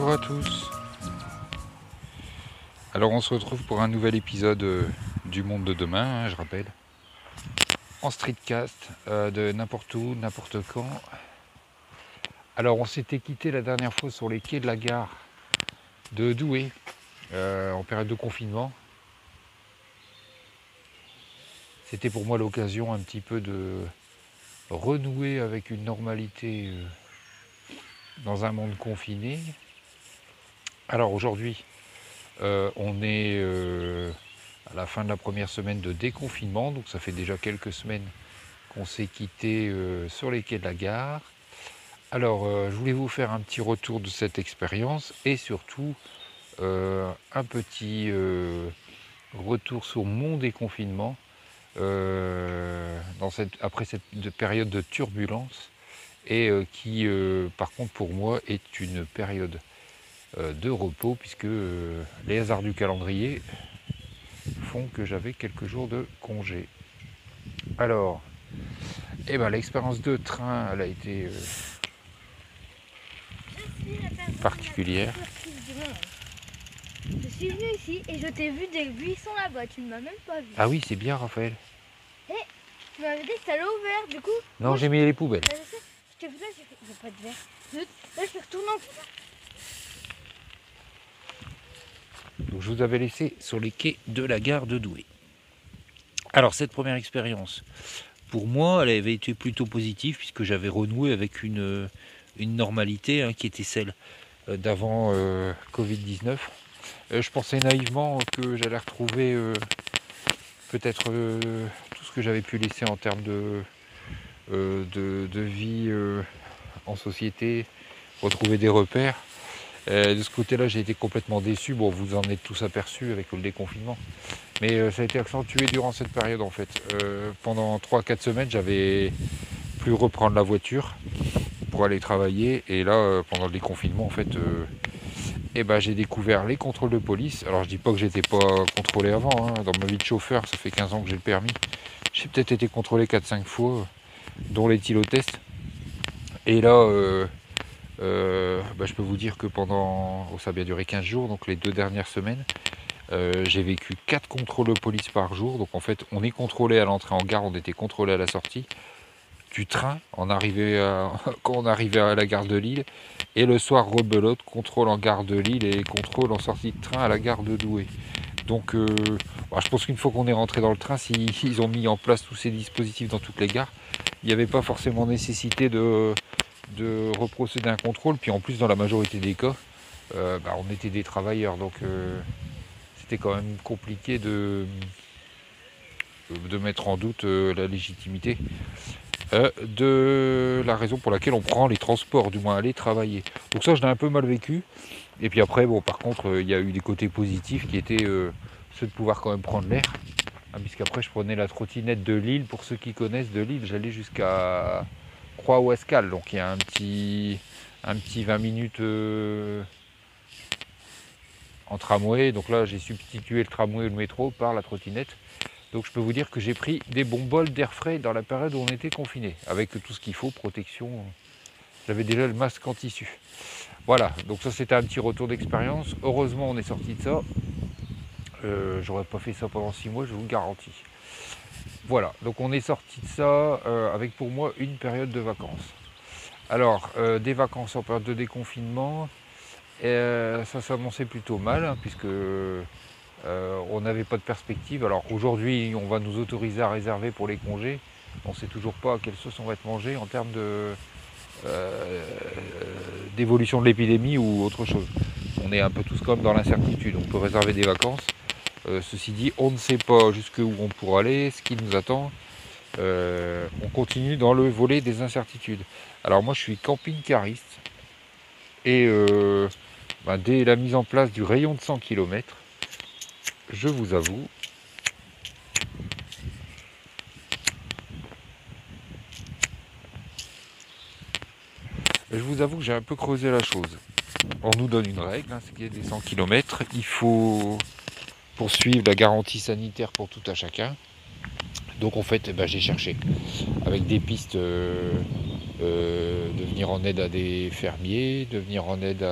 Bonjour à tous. Alors on se retrouve pour un nouvel épisode euh, du monde de demain, hein, je rappelle. En streetcast, euh, de n'importe où, n'importe quand. Alors on s'était quitté la dernière fois sur les quais de la gare de Douai, euh, en période de confinement. C'était pour moi l'occasion un petit peu de renouer avec une normalité dans un monde confiné. Alors aujourd'hui, euh, on est euh, à la fin de la première semaine de déconfinement, donc ça fait déjà quelques semaines qu'on s'est quitté euh, sur les quais de la gare. Alors je voulais vous faire un petit retour de cette expérience et surtout un petit retour sur mon déconfinement après cette période de turbulence et qui, par contre, pour moi, est une période de repos puisque les hasards du calendrier font que j'avais quelques jours de congé. Alors, eh ben, l'expérience de train, elle a été particulière. Je suis venu ici et je t'ai vu des buissons là-bas, tu ne m'as même pas vu. Ah oui, c'est bien Raphaël. Eh, tu m'avais dit que ça allait ouvert du coup. Non, j'ai mis les poubelles. Bah, je t'ai vu là, j'ai fait, il n'y a pas de verre. Là, je suis retourné en Je vous avais laissé sur les quais de la gare de Douai. Alors cette première expérience, pour moi, elle avait été plutôt positive puisque j'avais renoué avec une, une normalité hein, qui était celle euh, d'avant euh, Covid-19. Euh, je pensais naïvement que j'allais retrouver peut-être tout ce que j'avais pu laisser en termes de, vie en société, retrouver des repères. De ce côté-là, j'ai été complètement déçu. Bon, vous en êtes tous aperçus avec le déconfinement. Mais ça a été accentué durant cette période en fait. pendant 3-4 semaines, j'avais plus reprendre la voiture pour aller travailler. Et là, pendant le déconfinement, en fait, eh ben, j'ai découvert les contrôles de police. Alors je dis pas que j'étais pas contrôlé avant, hein. dans ma vie de chauffeur, ça fait 15 ans que j'ai le permis. J'ai peut-être été contrôlé 4-5 fois, dont les tests. Et là, euh, bah, je peux vous dire que pendant, oh, ça a bien duré 15 jours, donc les deux dernières semaines, euh, j'ai vécu 4 contrôles de police par jour. Donc en fait, on est contrôlé à l'entrée en gare, on était contrôlé à la sortie du train arrivait quand on arrivait à la gare de Lille. Et le soir, rebelote, contrôle en gare de Lille et contrôle en sortie de train à la gare de Douai. Donc euh, bah, je pense qu'une fois qu'on est rentré dans le train, s'ils ont mis en place tous ces dispositifs dans toutes les gares, il n'y avait pas forcément nécessité de, de reprocéder un contrôle. Puis en plus, dans la majorité des cas, euh, bah, on était des travailleurs. Donc euh, c'était quand même compliqué de, mettre en doute la légitimité euh, de la raison pour laquelle on prend les transports, du moins aller travailler. Donc ça, je l'ai un peu mal vécu. Et puis après, bon, par contre, euh, il y a eu des côtés positifs qui étaient euh, ceux de pouvoir quand même prendre l'air. Hein, puisqu'après, je prenais la trottinette de Lille. Pour ceux qui connaissent de Lille, j'allais jusqu'à Croix-Ouascal. Donc il y a un petit, un petit 20 minutes en tramway. Donc là, j'ai substitué le tramway et le métro par la trottinette. Donc je peux vous dire que j'ai pris des bons bols d'air frais dans la période où on était confiné, avec tout ce qu'il faut, protection. J'avais déjà le masque en tissu. Voilà, donc ça c'était un petit retour d'expérience. Heureusement on est sorti de ça. Euh, j'aurais pas fait ça pendant six mois, je vous le garantis. Voilà, donc on est sorti de ça euh, avec pour moi une période de vacances. Alors, euh, des vacances en période de déconfinement, ça s'annonçait plutôt mal, hein, puisque euh, on n'avait pas de perspective. Alors aujourd'hui, on va nous autoriser à réserver pour les congés. On ne sait toujours pas à quelle sauce on va être mangé en termes euh, d'évolution de l'épidémie ou autre chose. On est un peu tous comme dans l'incertitude. On peut réserver des vacances. Euh, ceci dit, on ne sait pas jusqu'où on pourra aller, ce qui nous attend. on continue dans le volet des incertitudes. Alors moi, je suis camping-cariste. Et bah, dès la mise en place du rayon de 100 km, je vous avoue, je vous avoue que j'ai un peu creusé la chose. On nous donne une règle, hein, c'est qu'il y a des 100 km, il faut poursuivre la garantie sanitaire pour tout à chacun. Donc en fait, eh ben, j'ai cherché avec des pistes euh, euh, de venir en aide à des fermiers, de venir en aide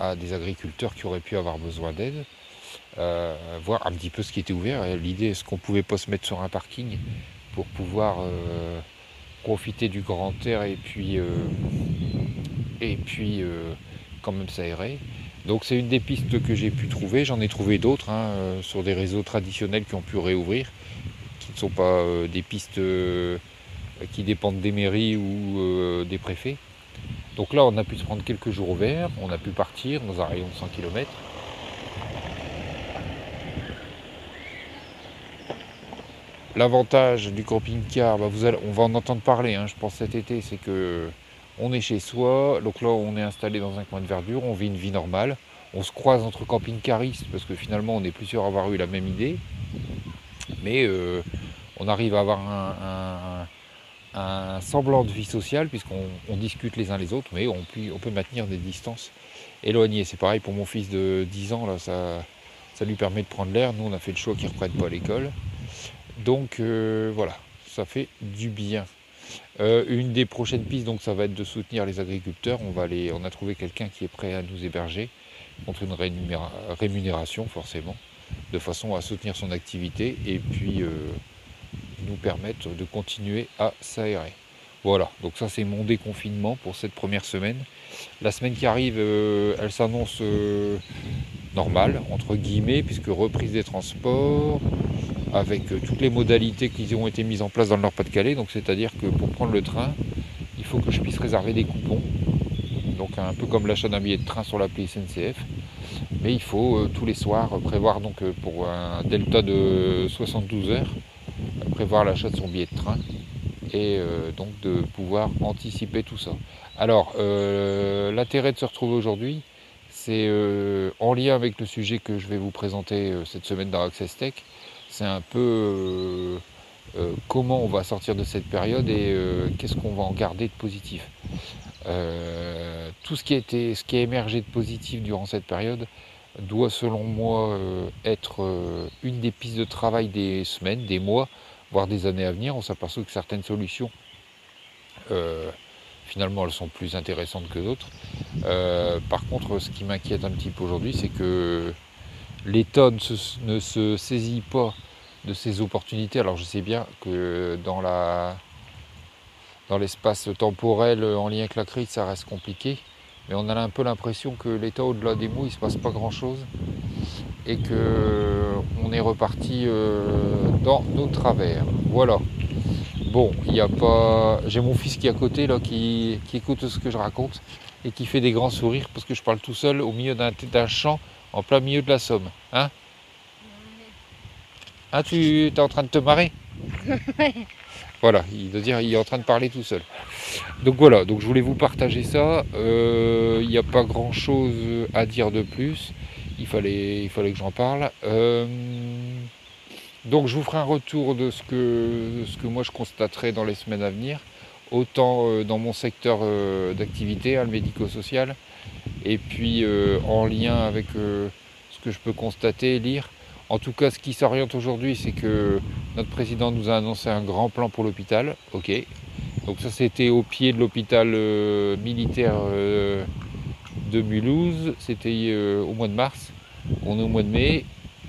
à des agriculteurs qui auraient pu avoir besoin d'aide, euh, voir un petit peu ce qui était ouvert. L'idée, est-ce qu'on pouvait pas se mettre sur un parking pour pouvoir profiter du grand air et puis, et puis quand même s'aérer? Donc c'est une des pistes que j'ai pu trouver. J'en ai trouvé d'autres hein, sur des réseaux traditionnels qui ont pu réouvrir, qui ne sont pas des pistes qui dépendent des mairies ou des préfets. Donc là, on a pu se prendre quelques jours au vert, on a pu partir dans un rayon de 100 km. L'avantage du camping-car, bah, on va en entendre parler, hein, je pense cet été, c'est que on est chez soi, donc là on est installé dans un coin de verdure, on vit une vie normale, on se croise entre camping-caristes parce que finalement on est plusieurs à avoir eu la même idée, mais euh, on arrive à avoir un, semblant de vie sociale, puisqu'on discute les uns les autres, mais on peut, maintenir des distances éloignées. C'est pareil pour mon fils de 10 ans, ça, lui permet de prendre l'air. Nous, on a fait le choix qu'il ne reprenne pas l'école. Donc euh, voilà, ça fait du bien. Euh, une des prochaines pistes, donc, ça va être de soutenir les agriculteurs. On, va on a trouvé quelqu'un qui est prêt à nous héberger contre une rémunération, forcément, de façon à soutenir son activité. Et puis. Euh, nous permettre de continuer à s'aérer. Voilà, donc ça c'est mon déconfinement pour cette première semaine. La semaine qui arrive, euh, elle s'annonce normale, entre guillemets, puisque reprise des transports, avec euh, toutes les modalités qui ont été mises en place dans le Nord-Pas-de-Calais. Donc c'est-à-dire que pour prendre le train, il faut que je puisse réserver des coupons. Donc un peu comme l'achat d'un billet de train sur l'appli SNCF. Mais il faut tous les soirs prévoir donc pour un delta de 72 heures prévoir l'achat de son billet de train et euh, donc de pouvoir anticiper tout ça. Alors, euh, l'intérêt de se retrouver aujourd'hui, c'est euh, en lien avec le sujet que je vais vous présenter cette semaine dans Access Tech. C'est un peu comment on va sortir de cette période et qu'est-ce qu'on va en garder de positif. tout ce qui, a été, ce qui a émergé de positif durant cette période doit selon moi être une des pistes de travail des semaines, des mois, voire des années à venir, on s'aperçoit que certaines solutions, euh, finalement, elles sont plus intéressantes que d'autres. Euh, par contre, ce qui m'inquiète un petit peu aujourd'hui, c'est que l'État ne se, saisit pas de ces opportunités. Alors je sais bien que dans l'espace temporel en lien avec la crise, ça reste compliqué. Mais on a un peu l'impression que l'État, au-delà des mots, il ne se passe pas grand-chose et qu'on est reparti euh, dans nos travers. Voilà. Bon, il n'y a pas. J'ai mon fils qui est à côté là, qui, écoute ce que je raconte et qui fait des grands sourires parce que je parle tout seul au milieu d'un champ en plein milieu de la Somme. Hein? Ah, tu es en train de te marrer? Voilà, il veut dire il est en train de parler tout seul. Donc voilà, donc je voulais vous partager ça. Euh, il n'y a pas grand chose à dire de plus il fallait, il fallait que j'en parle. Euh, donc je vous ferai un retour de ce que, ce que moi je constaterai dans les semaines à venir, autant euh, dans mon secteur d'activité, hein, le médico-social, et puis en lien avec ce que je peux constater, lire. En tout cas, ce qui s'oriente aujourd'hui, c'est que notre président nous a annoncé un grand plan pour l'hôpital. Ok. Donc ça, c'était au pied de l'hôpital militaire de Mulhouse, c'était euh, au mois de mars. On est au mois de mai,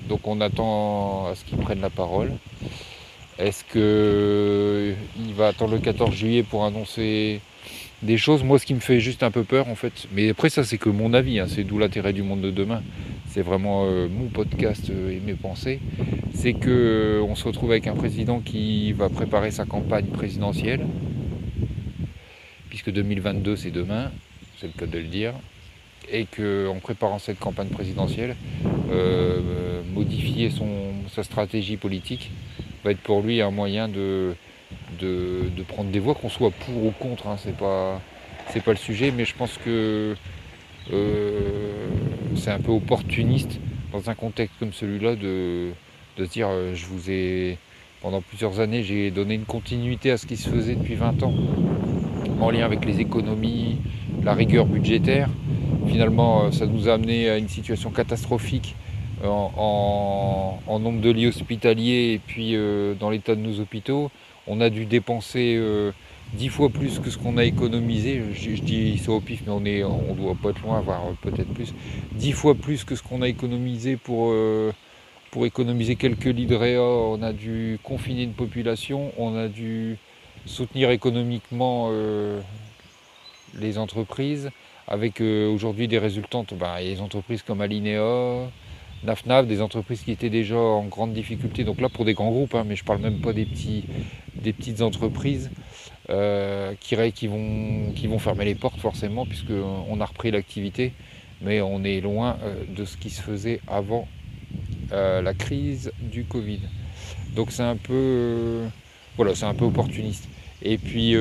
donc on attend à ce qu'il prenne la parole. Est-ce qu'il euh, va attendre le 14 juillet pour annoncer des choses Moi, ce qui me fait juste un peu peur, en fait, mais après, ça, c'est que mon avis, hein, c'est d'où l'intérêt du monde de demain. C'est vraiment euh, mon podcast et mes pensées. C'est qu'on se retrouve avec un président qui va préparer sa campagne présidentielle, puisque 2022, c'est demain, c'est le cas de le dire et qu'en préparant cette campagne présidentielle, euh, modifier sa stratégie politique va être pour lui un moyen de, de, prendre des voix, qu'on soit pour ou contre, hein, c'est pas pas le sujet, mais je pense que euh, c'est un peu opportuniste dans un contexte comme celui-là de, de dire euh, je vous ai pendant plusieurs années j'ai donné une continuité à ce qui se faisait depuis 20 ans en lien avec les économies, la rigueur budgétaire. Finalement, euh, ça nous a amené à une situation catastrophique en, nombre de lits hospitaliers et puis dans l'état de nos hôpitaux. On a dû dépenser dix fois plus que ce qu'on a économisé. Je, dis ça au pif, mais on est, doit pas être loin, voire peut-être plus. Dix fois plus que ce qu'on a économisé pour, euh, économiser quelques lits. On a dû confiner une population, on a dû soutenir économiquement euh, les entreprises, avec euh, aujourd'hui des résultantes, bah, les entreprises comme Alinea, NAFNAF, des entreprises qui étaient déjà en grande difficulté. Donc là, pour des grands groupes, hein, mais je parle même pas des, petits, des petites entreprises euh, qui, vont, fermer les portes forcément, puisqu'on a repris l'activité, mais on est loin euh, de ce qui se faisait avant euh, la crise du Covid. Donc c'est un peu, voilà, c'est un peu opportuniste. Et puis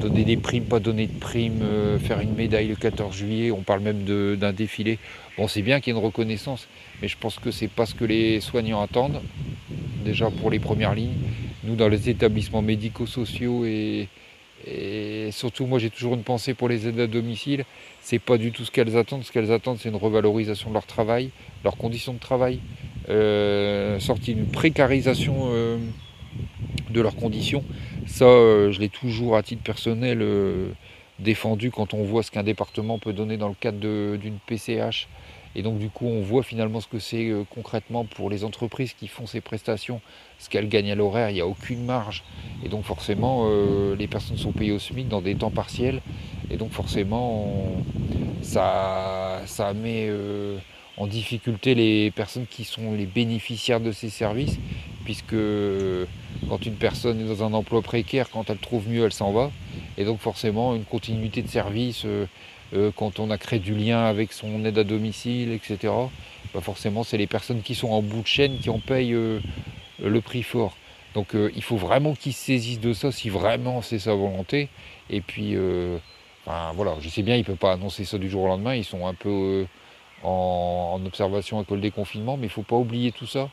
donner des primes, pas donner de primes, faire une médaille le 14 juillet, on parle même d'un défilé. Bon, c'est bien qu'il y ait une reconnaissance, mais je pense que c'est pas ce que les soignants attendent, déjà pour les premières lignes. Nous, dans les établissements médico-sociaux et, surtout, moi, j'ai toujours une pensée pour les aides à domicile. C'est pas du tout ce qu'elles attendent. Ce qu'elles attendent, c'est une revalorisation de leur travail, leurs conditions de travail, euh, sortie d'une précarisation euh, de leurs conditions. Ça, euh, je l'ai toujours à titre personnel euh, défendu quand on voit ce qu'un département peut donner dans le cadre d'une PCH. Et donc du coup, on voit finalement ce que c'est euh, concrètement pour les entreprises qui font ces prestations, ce qu'elles gagnent à l'horaire, il n'y a aucune marge. Et donc forcément, les personnes sont payées au SMIC dans des temps partiels. Et donc forcément, ça, ça met en difficulté les personnes qui sont les bénéficiaires de ces services, puisque quand une personne est dans un emploi précaire, quand elle trouve mieux, elle s'en va. Et donc forcément, une continuité de service, euh, euh, quand on a créé du lien avec son aide à domicile, etc., bah forcément, c'est les personnes qui sont en bout de chaîne qui en payent euh, le prix fort. Donc il faut vraiment qu'ils se saisissent de ça si vraiment c'est sa volonté. Et puis, voilà, je sais bien, il ne peut pas annoncer ça du jour au lendemain, ils sont un peu en, observation à cause des confinements, mais il ne faut pas oublier tout ça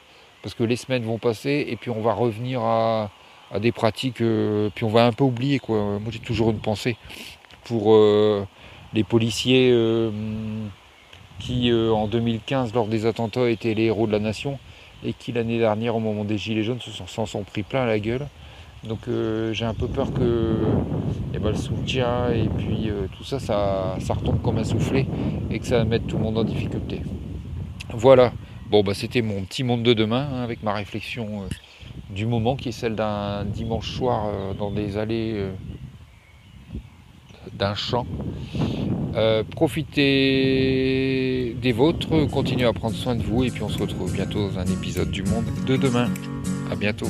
parce que les semaines vont passer et puis on va revenir à, des pratiques, euh, puis on va un peu oublier quoi. Moi j'ai toujours une pensée pour euh, les policiers euh, qui en 2015 lors des attentats étaient les héros de la nation et qui l'année dernière au moment des gilets jaunes s'en sont, pris plein la gueule. Donc j'ai un peu peur que eh ben, le soutien et puis tout ça, ça, ça retombe comme un soufflet et que ça va mettre tout le monde en difficulté. Voilà. Bon, bah, c'était mon petit monde de demain hein, avec ma réflexion euh, du moment qui est celle d'un dimanche soir euh, dans des allées euh, d'un champ. profitez des vôtres, continuez à prendre soin de vous et puis on se retrouve bientôt dans un épisode du monde de demain. À bientôt.